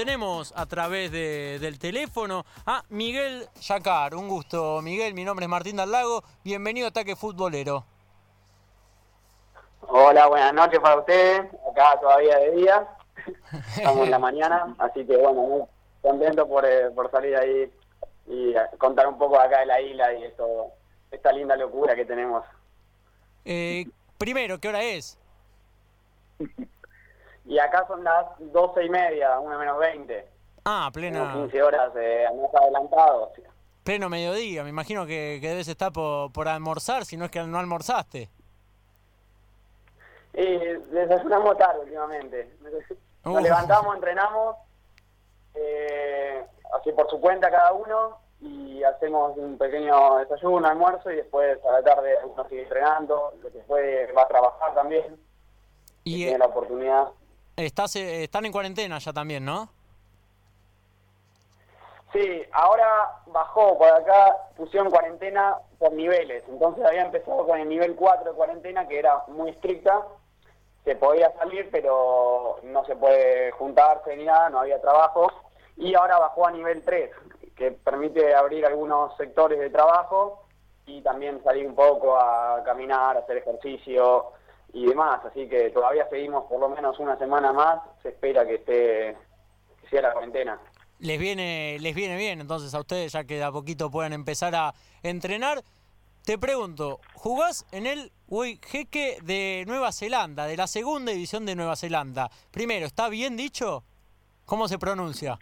Tenemos a través del teléfono a Miguel Yacar. Un gusto, Miguel. Mi nombre es Martín Lago. Bienvenido a Ataque Futbolero. Hola, buenas noches para ustedes. Acá todavía de día. Estamos en la mañana. Así que, bueno, muy contento por, eh, por salir ahí y contar un poco acá de la isla y esto, esta linda locura que tenemos. Eh, primero, ¿qué hora es? Y acá son las doce y media, una menos veinte. Ah, plena. 15 horas eh, adelantados. Pleno mediodía, me imagino que, que debes estar por, por, almorzar, si no es que no almorzaste. Y desayunamos tarde últimamente. Nos levantamos, entrenamos, eh, así por su cuenta cada uno, y hacemos un pequeño desayuno, almuerzo, y después a la tarde uno sigue entrenando, lo que puede va a trabajar también. Y tiene la oportunidad. Estás, eh, están en cuarentena ya también, ¿no? Sí, ahora bajó, por acá pusieron cuarentena por niveles, entonces había empezado con el nivel 4 de cuarentena que era muy estricta, se podía salir pero no se puede juntarse ni nada, no había trabajo, y ahora bajó a nivel 3, que permite abrir algunos sectores de trabajo y también salir un poco a caminar, hacer ejercicio, y demás, así que todavía seguimos por lo menos una semana más, se espera que esté que sea la cuarentena. Les viene les viene bien entonces a ustedes ya que de a poquito puedan empezar a entrenar. Te pregunto, ¿jugás en el Jeque de Nueva Zelanda, de la segunda división de Nueva Zelanda? Primero, ¿está bien dicho? ¿Cómo se pronuncia?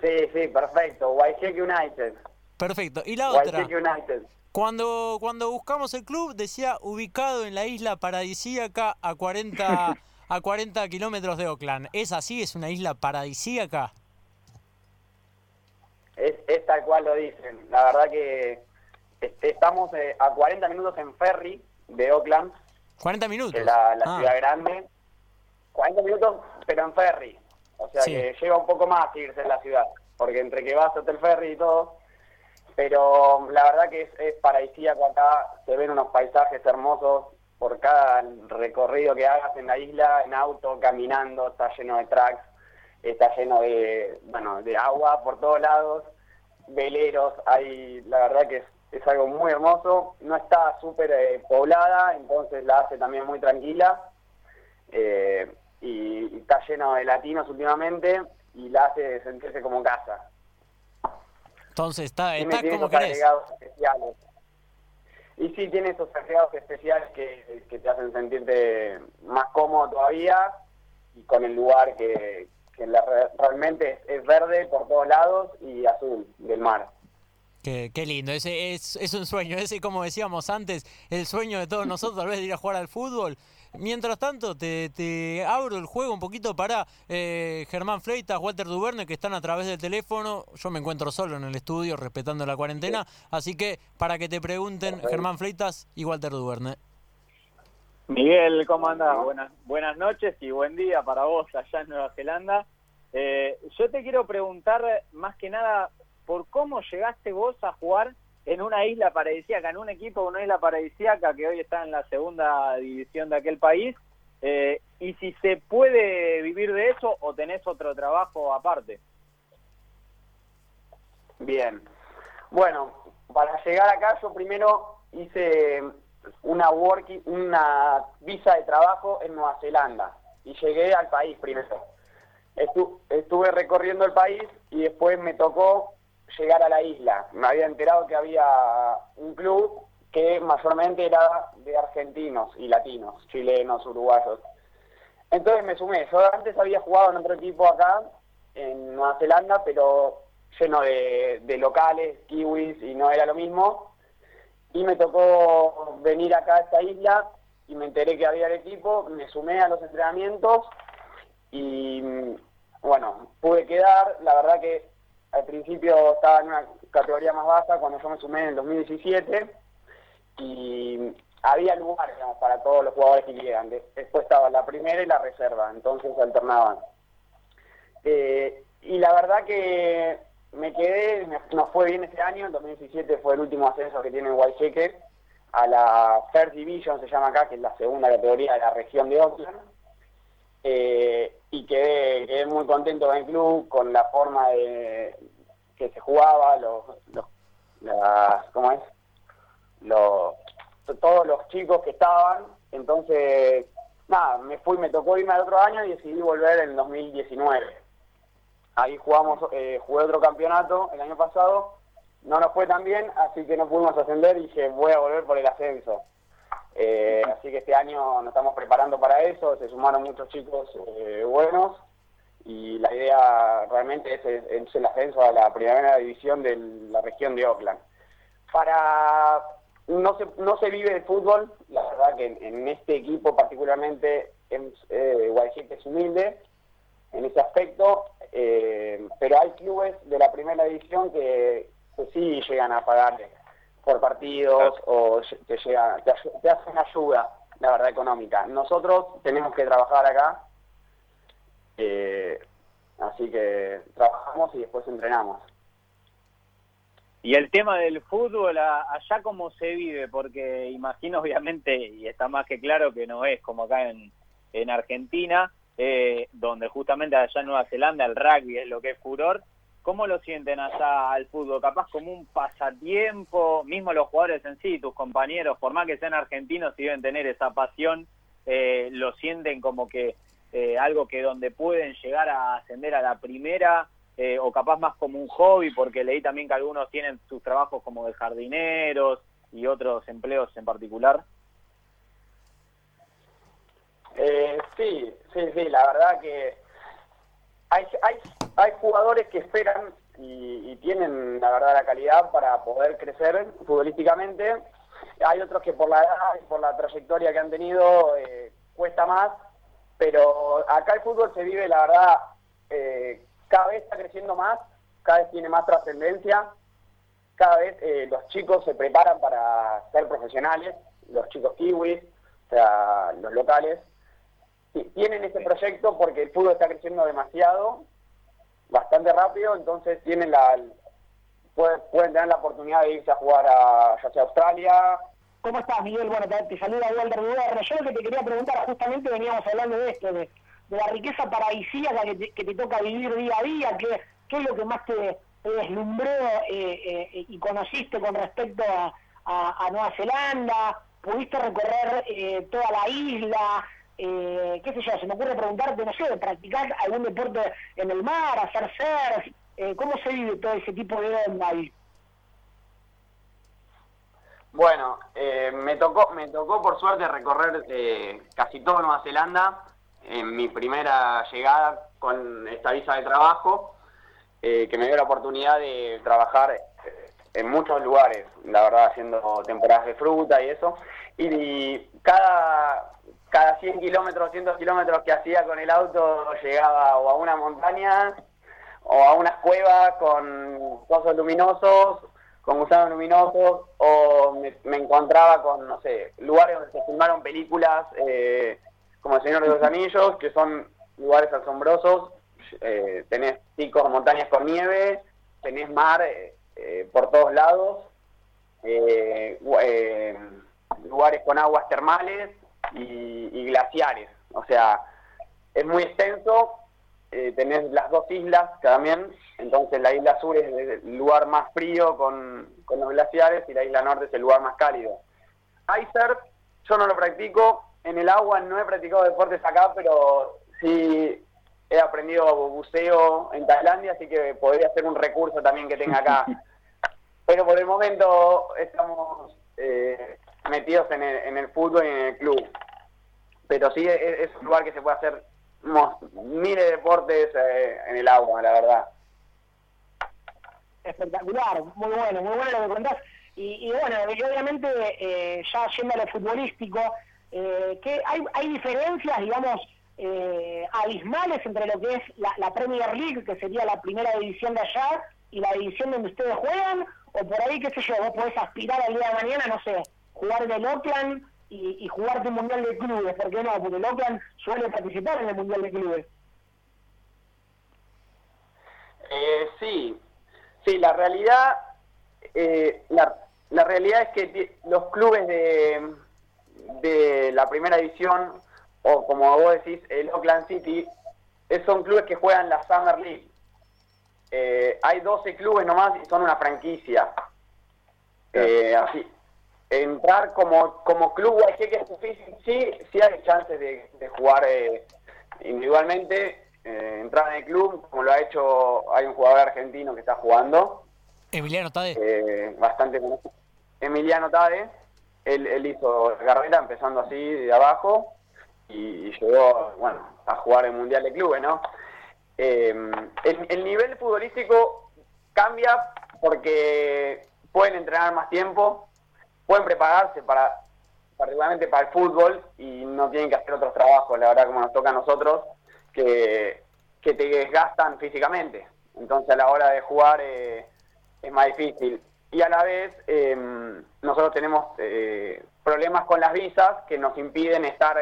Sí, sí, perfecto. Waiheke United. Perfecto. ¿Y la otra? United. Cuando, cuando buscamos el club decía ubicado en la isla paradisíaca a 40, a 40 kilómetros de Oakland. ¿Es así? ¿Es una isla paradisíaca? Es, tal cual lo dicen. La verdad que este, estamos eh, a 40 minutos en ferry de Oakland. 40 minutos. la, ah. ciudad grande. 40 minutos, pero en ferry. O sea que lleva un poco más irse en la ciudad. Porque entre que vas hasta el ferry y todo, pero la verdad que es, es paradisíaco acá, se ven unos paisajes hermosos por cada recorrido que hagas en la isla, en auto, caminando, está lleno de tracks, está lleno de, bueno, de agua por todos lados, veleros, hay, la verdad que es, es algo muy hermoso, no está súper eh, poblada, entonces la hace también muy tranquila, eh, y está lleno de latinos últimamente, y la hace sentirse como casa. Entonces está, está como querés. Especiales. Y sí, tiene esos agregados especiales que, que, te hacen sentirte más cómodo todavía y con el lugar que, que realmente es, verde por todos lados y azul del mar. Qué, qué, lindo, ese es, es un sueño, ese como decíamos antes, el sueño de todos nosotros tal vez de ir a jugar al fútbol Mientras tanto, te, abro el juego un poquito para eh, Germán Fleitas, Walter Duberne, que están a través del teléfono. Yo me encuentro solo en el estudio, respetando la cuarentena. Así que para que te pregunten, Germán Fleitas y Walter Duberne. Miguel, ¿cómo andas? Buenas, buenas noches y buen día para vos allá en Nueva Zelanda. Eh, yo te quiero preguntar más que nada por cómo llegaste vos a jugar en una isla paradisíaca, en un equipo de una isla paradisíaca que hoy está en la segunda división de aquel país, eh, y si se puede vivir de eso o tenés otro trabajo aparte. Bien, bueno, para llegar acá yo primero hice una working, una visa de trabajo en Nueva Zelanda y llegué al país primero. estuve recorriendo el país y después me tocó llegar a la isla. Me había enterado que había un club que mayormente era de argentinos y latinos, chilenos, uruguayos. Entonces me sumé. Yo antes había jugado en otro equipo acá, en Nueva Zelanda, pero lleno de, locales, kiwis, y no era lo mismo. Y me tocó venir acá a esta isla y me enteré que había el equipo, me sumé a los entrenamientos y bueno, pude quedar. La verdad que al principio estaba en una categoría más baja cuando yo me sumé en el 2017 y había lugar para todos los jugadores que quieran. Después estaba la primera y la reserva, entonces alternaban. Eh, y la verdad que me quedé, nos fue bien ese año, en 2017 fue el último ascenso que tiene Guaycheque a la First Division, se llama acá, que es la segunda categoría de la región de Oakland. eh, quedé, muy contento con el club, con la forma de que se jugaba, los, los ¿cómo es? Los, todos los chicos que estaban, entonces, nada, me fui, me tocó irme al otro año y decidí volver en 2019. Ahí jugamos, eh, jugué otro campeonato el año pasado, no nos fue tan bien, así que no pudimos ascender y dije, voy a volver por el ascenso. Eh, así que este año nos estamos preparando para eso, se sumaron muchos chicos eh, buenos y la idea realmente es, es, el ascenso a la primera división de la región de Oakland. Para no se, no se vive de fútbol, la verdad que en, este equipo particularmente eh, es humilde en ese aspecto, eh, pero hay clubes de la primera división que, sí llegan a pagar por partidos o te, llega, te, hacen ayuda, la verdad, económica. Nosotros tenemos que trabajar acá, eh, así que trabajamos y después entrenamos. Y el tema del fútbol, allá cómo se vive, porque imagino obviamente, y está más que claro que no es como acá en, en Argentina, eh, donde justamente allá en Nueva Zelanda el rugby es lo que es furor, ¿cómo lo sienten allá al fútbol? Capaz como un pasatiempo, mismo los jugadores en sí, tus compañeros, por más que sean argentinos y deben tener esa pasión, eh, lo sienten como que eh, algo que donde pueden llegar a ascender a la primera eh, o capaz más como un hobby, porque leí también que algunos tienen sus trabajos como de jardineros y otros empleos en particular. Eh, sí, sí, sí, la verdad que hay, hay, hay jugadores que esperan y, tienen, la verdad, la calidad para poder crecer futbolísticamente. Hay otros que por la edad y por la trayectoria que han tenido eh, cuesta más, pero acá el fútbol se vive, la verdad, eh, cada vez está creciendo más, cada vez tiene más trascendencia, cada vez eh, los chicos se preparan para ser profesionales, los chicos kiwis, o sea, los locales, tienen ese proyecto porque el fútbol está creciendo demasiado, bastante rápido, entonces tienen la pueden, tener la oportunidad de irse a jugar a ya sea Australia. ¿Cómo estás, Miguel? Bueno, te, te saluda Walter Rivera. Yo lo que te quería preguntar, justamente veníamos hablando de esto, de la riqueza paradisíaca que te, toca vivir día a día, ¿qué, es lo que más te, deslumbró eh, eh, y conociste con respecto a, Nueva Zelanda? ¿Pudiste recorrer eh, toda la isla? qué sé yo, se me ocurre preguntarte, no sé, practicar algún deporte en el mar, hacer surf, ¿cómo se vive todo ese tipo de onda ahí? Bueno, me tocó me tocó por suerte recorrer casi todo Nueva Zelanda en mi primera llegada con esta visa de trabajo, eh, que me dio la oportunidad de trabajar eh, en muchos lugares, la verdad, haciendo temporadas de fruta y eso. Y, cada, cada 100 kilómetros, 200 kilómetros que hacía con el auto, llegaba o a una montaña o a unas cuevas con pozos luminosos, con gusanos luminosos, o me, encontraba con, no sé, lugares donde se filmaron películas. Eh, como el Señor de los Anillos, que son lugares asombrosos. Eh, tenés picos, montañas con nieve, tenés mar eh, eh, por todos lados, lugares con aguas termales y, glaciares. O sea, es muy extenso. Tenés las dos islas también, entonces la isla sur es el lugar más frío con, con los glaciares y la isla norte es el lugar más cálido. Icer, yo no lo practico, en el agua no he practicado deportes acá, pero sí he aprendido buceo en Tailandia, así que podría ser un recurso también que tenga acá. Pero por el momento estamos eh, metidos en el, en el fútbol y en el club. Pero sí es, un lugar que se puede hacer miles de deportes eh, en el agua, la verdad. Espectacular, muy bueno, muy bueno lo que contás. Y, bueno, y obviamente eh, ya yendo a lo futbolístico, eh, que hay, hay diferencias, digamos, eh, abismales entre lo que es la, Premier League, que sería la primera división de allá, y la división donde ustedes juegan, o por ahí, qué sé yo, vos podés aspirar al día de mañana, no sé, jugar en el Oakland y, y jugarte un Mundial de Clubes, ¿por qué no? Porque el Oakland suele participar en el Mundial de Clubes. Eh, sí, sí, la realidad, eh, la, la realidad es que los clubes de de la primera división o como vos decís, el Oakland City, son clubes que juegan la Summer League. Eh, hay 12 clubes nomás y son una franquicia. Eh, así, entrar como, como club que es difícil, sí, sí hay chances de, jugar eh, individualmente, entrar en el club, como lo ha hecho, hay un jugador argentino que está jugando. Emiliano Tade. bastante Emiliano Tade, él, él hizo carrera empezando así de abajo y, llegó, bueno, a jugar el Mundial de Clubes, ¿no? Eh, el, nivel futbolístico cambia porque pueden entrenar más tiempo, pueden prepararse para particularmente para el fútbol y no tienen que hacer otros trabajos, la verdad como nos toca a nosotros, que, que te desgastan físicamente. Entonces a la hora de jugar eh, es más difícil. Y a la vez eh, nosotros tenemos problemas con las visas que nos impiden estar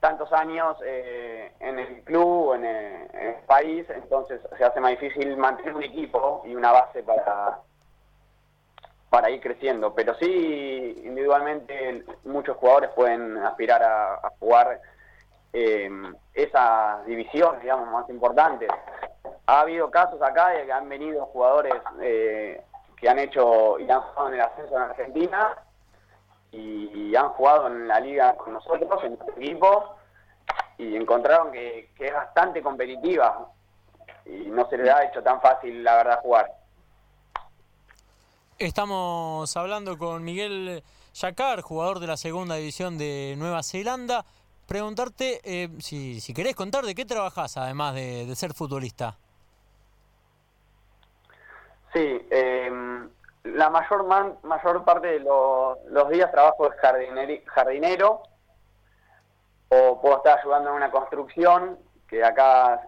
tantos años eh, en el club o en el, país, entonces se hace más difícil mantener un equipo y una base para, para ir creciendo. Pero sí, individualmente muchos jugadores pueden aspirar a, jugar eh, esas divisiones, digamos, más importantes. Ha habido casos acá de que han venido jugadores eh, que han hecho y han jugado en el ascenso en Argentina y, han jugado en la liga con nosotros, en nuestro equipo, y encontraron que, es bastante competitiva y no se les ha hecho tan fácil, la verdad, jugar. Estamos hablando con Miguel Yacar, jugador de la segunda división de Nueva Zelanda. Preguntarte eh, si, si querés contar de qué trabajás, además de, ser futbolista. Sí, eh, la mayor mayor parte de los días trabajo de jardinero o puedo estar ayudando en una construcción, que acá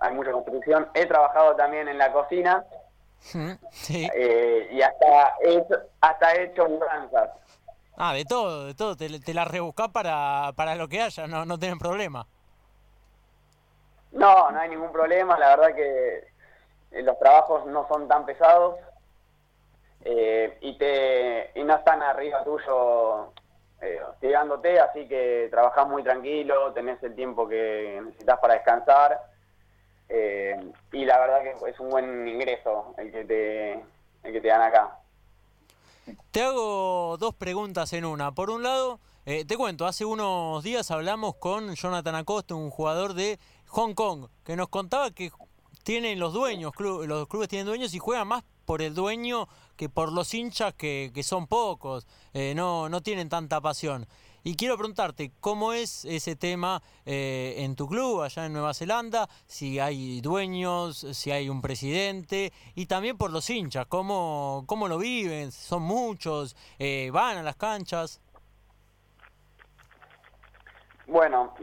hay mucha construcción. He trabajado también en la cocina eh, y hasta he hecho, hasta he hecho mudanzas. Ah, de todo, de todo. Te, te la rebuscás para, para lo que haya, no, no tienen problema. No, no hay ningún problema. La verdad que los trabajos no son tan pesados eh, y, te, y no están arriba tuyo eh, así que trabajás muy tranquilo, tenés el tiempo que necesitas para descansar eh, y la verdad que es un buen ingreso el que te, el que te dan acá. Te hago dos preguntas en una. Por un lado, eh, te cuento, hace unos días hablamos con Jonathan Acosta, un jugador de Hong Kong, que nos contaba que tienen los dueños, los clubes tienen dueños y juegan más por el dueño que por los hinchas que, que son pocos, eh, no, no tienen tanta pasión. Y quiero preguntarte, ¿cómo es ese tema eh, en tu club allá en Nueva Zelanda? Si hay dueños, si hay un presidente y también por los hinchas, ¿cómo, cómo lo viven? ¿Son muchos? Eh, ¿Van a las canchas? Bueno,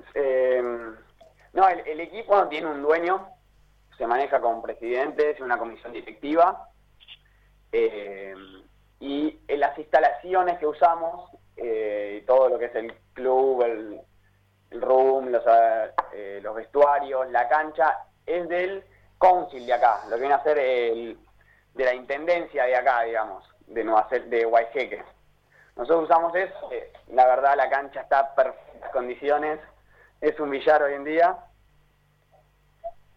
no, el, el, equipo tiene un dueño, se maneja con presidentes una comisión directiva. Eh, y en las instalaciones que usamos, eh, todo lo que es el club, el, room, los, eh, los vestuarios, la cancha, es del council de acá, lo que viene a ser el, de la intendencia de acá, digamos, de Nueva de Guayjeque. Nosotros usamos eso, la verdad la cancha está en perfectas condiciones, es un billar hoy en día,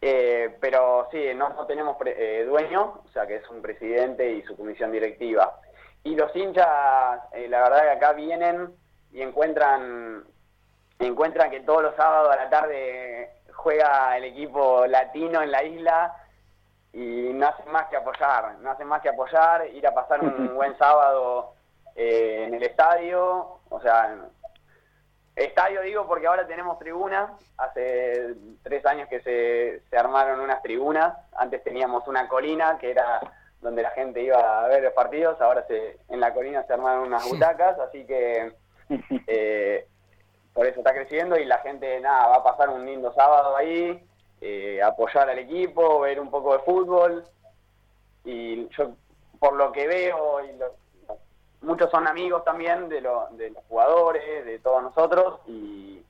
eh, pero sí, no, tenemos eh, dueño, o sea que es un presidente y su comisión directiva. Y los hinchas, eh, la verdad que acá vienen y encuentran, encuentran que todos los sábados a la tarde juega el equipo latino en la isla y no hacen más que apoyar, no hacen más que apoyar, ir a pasar un buen sábado en el estadio, o sea, Estadio digo porque ahora tenemos tribunas, hace tres años que se, se armaron unas tribunas, antes teníamos una colina que era donde la gente iba a ver los partidos, ahora se, en la colina se armaron unas butacas, así que eh, por eso está creciendo y la gente nada va a pasar un lindo sábado ahí, eh, apoyar al equipo, ver un poco de fútbol y yo por lo que veo y lo, muchos son amigos también de, los jugadores, de todos nosotros, y,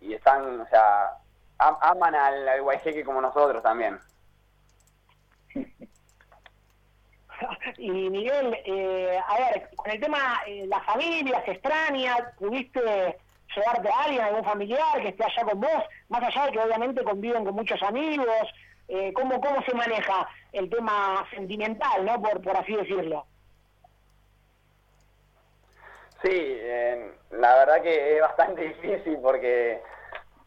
están, o sea, aman al, al como nosotros también. Y Miguel, eh, a ver, con el tema, eh, la familia se extraña, pudiste llevarte a alguien, algún familiar que esté allá con vos, más allá de que obviamente conviven con muchos amigos, eh, ¿cómo, ¿cómo se maneja el tema sentimental, no por, por así decirlo? Sí, eh, la verdad que es bastante difícil porque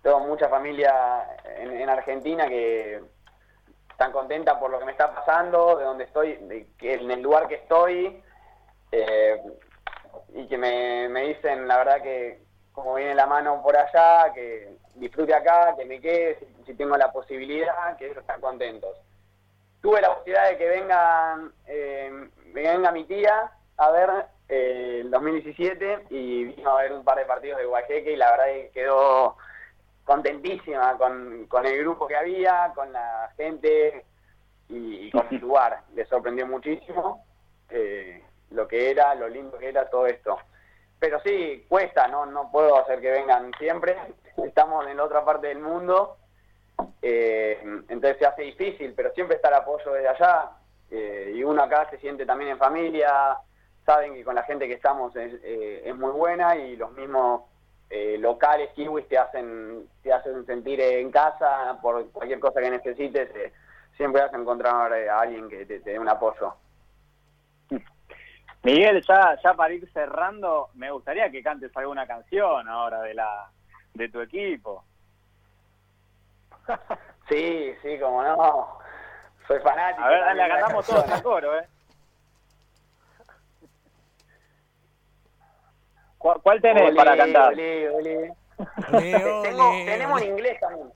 tengo mucha familia en, Argentina que están contentas por lo que me está pasando, de donde estoy, de que en el lugar que estoy, eh, y que me, me dicen la verdad que como viene la mano por allá, que disfrute acá, que me quede, si, tengo la posibilidad, que ellos están contentos. Tuve la posibilidad de que vengan, eh, venga mi tía a ver eh, el 2017 y vino a ver un par de partidos de Guajeque y la verdad que quedó contentísima con, con el grupo que había, con la gente y, con el lugar. Le sorprendió muchísimo eh, lo que era, lo lindo que era todo esto. Pero sí, cuesta, no, no puedo hacer que vengan siempre. Estamos en la otra parte del mundo, eh, entonces se hace difícil, pero siempre está el apoyo desde allá. y uno acá se siente también en familia, saben que con la gente que estamos es, eh, es muy buena y los mismos eh, locales kiwis te hacen te hacen sentir en casa por cualquier cosa que necesites eh, siempre vas a encontrar a alguien que te, dé un apoyo. Miguel ya ya para ir cerrando me gustaría que cantes alguna canción ahora de la de tu equipo. Sí sí como no. Soy fanático a ver la cantamos todos a coro eh ¿Cuál, tenés para cantar? tenemos en inglés también.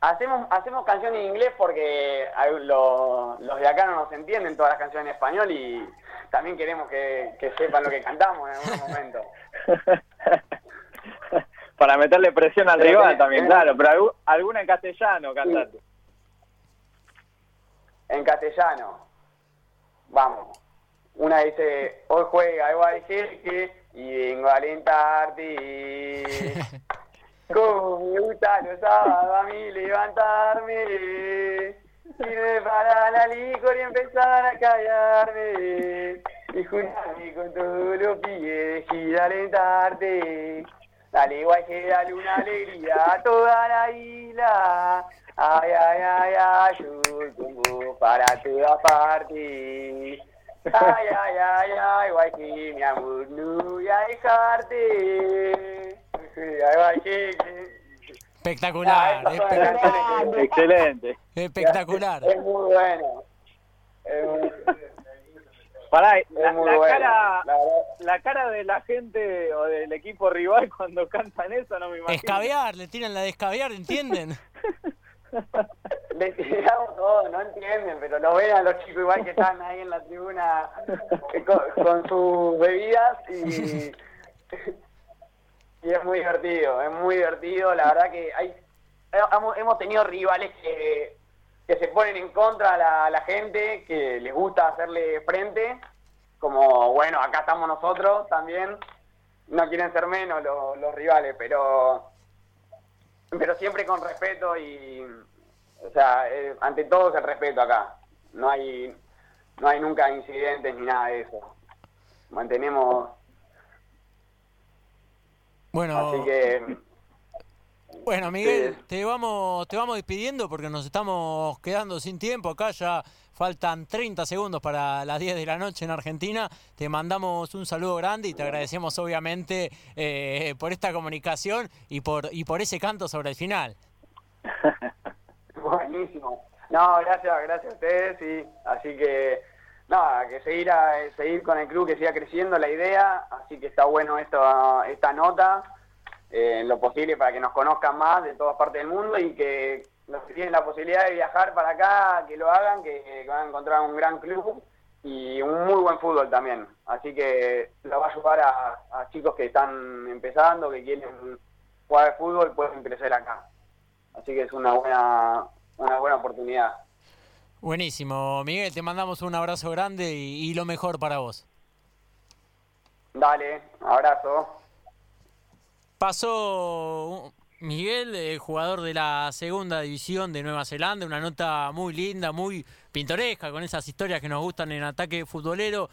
Hacemos, hacemos canciones en inglés porque los, los de acá no nos entienden todas las canciones en español y también queremos que, sepan lo que cantamos en algún momento. Para meterle presión al rival también, claro, pero alguna en castellano cantate. En castellano. Vamos. Una dice, hoy juega igual que y vengo a alentarte. Como me gusta los sábados a mí levantarme. Irme para la licor y empezar a callarme. Y juntarme con todos los pibes y alentarte. Dale igual que dale una alegría a toda la isla. Ay, ay, ay, ay, yo como para toda parte. Ay, ay, ay, ay, guay, mi amor, no voy a dejarte. Espectacular, ah, espectacular. Excelente. Espectacular. Es muy bueno. Es muy... Pará, la, la cara, la, cara de la gente o del equipo rival cuando cantan eso, no me imagino. Escabear, le tiran la de escabear, ¿entienden? le no entienden, pero lo ven a los chicos igual que están ahí en la tribuna eh, con, sus bebidas y, y es muy divertido, es muy divertido, la verdad que hay hemos tenido rivales que, que se ponen en contra a la, gente, que les gusta hacerle frente, como bueno, acá estamos nosotros también, no quieren ser menos los, los rivales, pero pero siempre con respeto y o sea, eh, ante todo es el respeto acá. No hay, no hay nunca incidentes ni nada de eso. Mantenemos. Bueno. Así que. Bueno, Miguel, te vamos te vamos despidiendo porque nos estamos quedando sin tiempo. Acá ya faltan 30 segundos para las 10 de la noche en Argentina. Te mandamos un saludo grande y te agradecemos obviamente eh, por esta comunicación y por, y por ese canto sobre el final. Buenísimo. No, gracias, gracias a ustedes. y Así que, nada, que seguir, a, seguir con el club, que siga creciendo la idea. Así que está bueno esto, esta nota, eh, lo posible para que nos conozcan más de todas partes del mundo y que los que tienen la posibilidad de viajar para acá, que lo hagan, que, van a encontrar un gran club y un muy buen fútbol también. Así que lo va a ayudar a, chicos que están empezando, que quieren jugar fútbol, pueden crecer acá. Así que es una buena, una buena oportunidad. Buenísimo, Miguel, te mandamos un abrazo grande y, lo mejor para vos. Dale, abrazo. Pasó Miguel, jugador de la segunda división de Nueva Zelanda, una nota muy linda, muy pintoresca, con esas historias que nos gustan en ataque futbolero